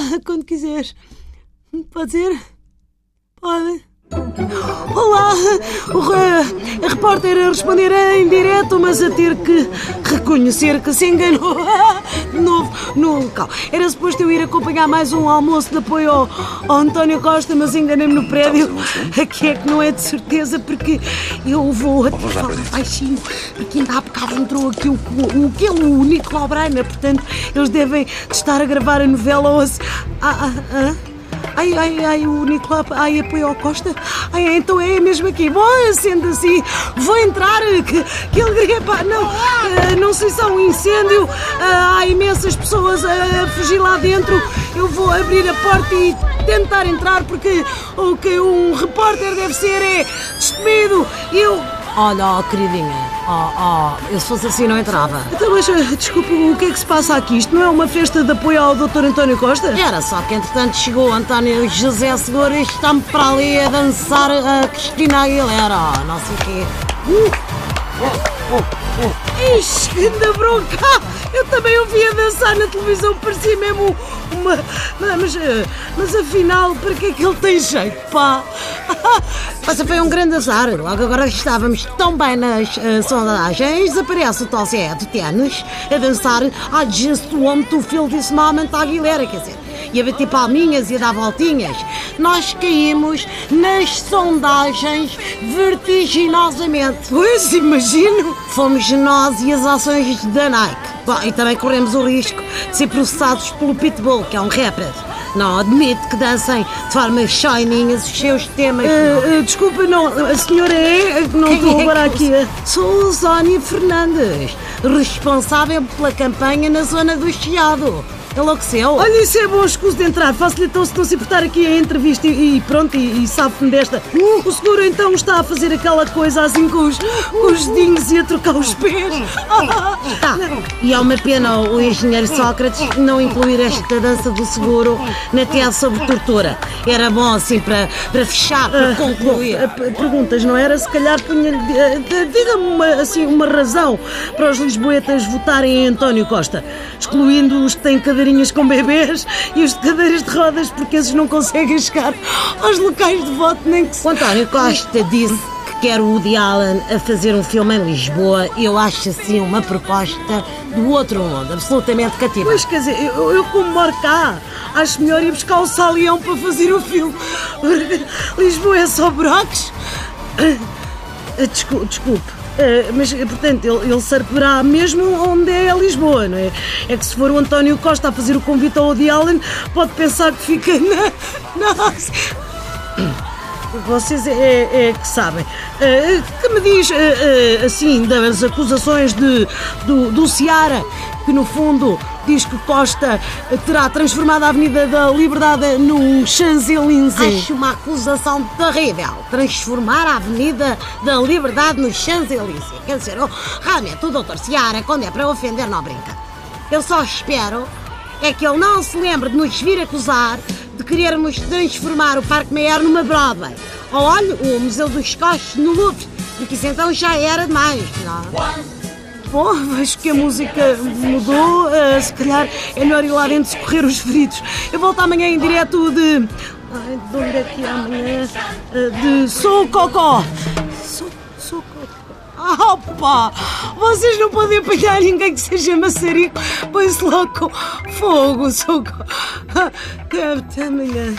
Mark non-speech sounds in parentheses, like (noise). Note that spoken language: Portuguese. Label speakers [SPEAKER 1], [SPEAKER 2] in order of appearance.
[SPEAKER 1] (laughs) quando quiseres. Pode ser? Pode. Olá! O a repórter a responder em direto, mas a ter que reconhecer que se enganou (laughs) no local. Era suposto eu ir acompanhar mais um almoço de apoio ao, ao António Costa, mas enganei-me no prédio. Aqui é que não é de certeza, porque eu vou até falar baixinho, porque ainda há bocado entrou aqui o, o, o, que é o Nicolau Breiner, portanto, eles devem de estar a gravar a novela ou se. Ah, ah, ah. Ai, ai, ai, o Nicolau, ai, apoio ao Costa. Ai, então é mesmo aqui. Bom, sendo assim, vou entrar. Que, que alegria, pá. Não, eh, não sei se há um incêndio. ah, há imensas pessoas a fugir lá dentro. Eu vou abrir a porta e tentar entrar porque o que um repórter deve ser é destemido. Eu.
[SPEAKER 2] Olha, ó, queridinha, ó, ó, eu se fosse assim não entrava.
[SPEAKER 1] Então, mas, eh, desculpa, o que é que se passa aqui? Isto não é uma festa de apoio ao Dr. António Costa?
[SPEAKER 2] Era só que entretanto chegou António José Segura e está-me para ali a dançar a Cristina Aguilera, ó, não sei o quê.
[SPEAKER 1] Ixi, anda bronca! Eu também ouvia dançar na televisão, parecia mesmo uma. Mas, eh, mas afinal, para que é que ele tem jeito, pá? (laughs)
[SPEAKER 2] Mas foi um grande azar. Logo agora que estávamos tão bem nas eh, sondagens, aparece o tal Zé de Tênis a dançar I just want to feel this moment à Aguilera, quer dizer, e a bater palminhas e a dar voltinhas. Nós caímos nas sondagens vertiginosamente.
[SPEAKER 1] Pois, imagino!
[SPEAKER 2] Fomos nós e as ações da Nike. Bom, e também corremos o risco de ser processados pelo Pitbull, que é um rapper. Não admito que dancem de forma shininhas os seus temas. não.
[SPEAKER 1] Eh, eh, desculpa, não, a senhora é. Não
[SPEAKER 2] Quem
[SPEAKER 1] estou
[SPEAKER 2] é
[SPEAKER 1] agora
[SPEAKER 2] que
[SPEAKER 1] aqui.
[SPEAKER 2] Sou Zónia Fernandes, responsável pela campanha na zona do Chiado. Enlouqueceu?
[SPEAKER 1] Olha, isso é bom escuso de entrar. Faço-lhe então, se não se importar, aqui a entrevista e, e pronto, e, e sabe-me desta. Uh, o seguro então está a fazer aquela coisa assim com os, com os dedinhos e a trocar os pés.
[SPEAKER 2] Tá. E é uma pena o engenheiro Sócrates não incluir esta dança do seguro na tese sobre tortura. Era bom assim para, para fechar, para concluir.
[SPEAKER 1] Bom, eh, perguntas, não era? Se calhar punha Diga-me uma, assim, uma razão para os lisboetas votarem em António Costa, excluindo os que têm com bebês e os de cadeiras de rodas, porque esses não conseguem chegar aos locais de voto nem que se.
[SPEAKER 2] O António Costa disse que quer o Woody Allen a fazer um filme em Lisboa. Eu acho assim uma proposta do outro mundo, absolutamente cativante.
[SPEAKER 1] Pois, quer dizer, eu, eu como moro cá, acho melhor ir buscar o Salião para fazer o filme. (laughs) Lisboa é só buracos. Eh, Desculpe, desculpe. Eh, mas, portanto, ele, ele saberá mesmo onde é Lisboa, não é? É que se for o António Costa a fazer o convite ao Woody Allen, pode pensar que fica na... Nossa... Vocês é, é- é que sabem. Eh, que me diz, eh, eh, assim, das acusações de, do, do Seara, que no fundo diz que Costa terá transformado a Avenida da Liberdade num Champs-Élysées?
[SPEAKER 2] Acho uma acusação terrível. Transformar a Avenida da Liberdade no Champs-Élysées. Quer dizer, oh, realmente o doutor Seara, quando é para ofender, não brinca. Eu só espero é que ele não se lembre de nos vir acusar de querermos transformar o Parque Meyer numa Broadway. Ou olha, o Museu dos Coches no Louvre, porque isso então já era demais, não?
[SPEAKER 1] Bom, vejo que a música mudou. eh, se calhar é melhor ir lá dentro socorrer os feridos. Eu volto amanhã em direto de. Ai, de onde é que é amanhã? Eh, de Sou Cocó. Sou, sou Cocó. Ah! Vocês não podem apanhar ninguém que seja maçarico. Põe-se logo fogo, sou. co- (laughs) Até amanhã.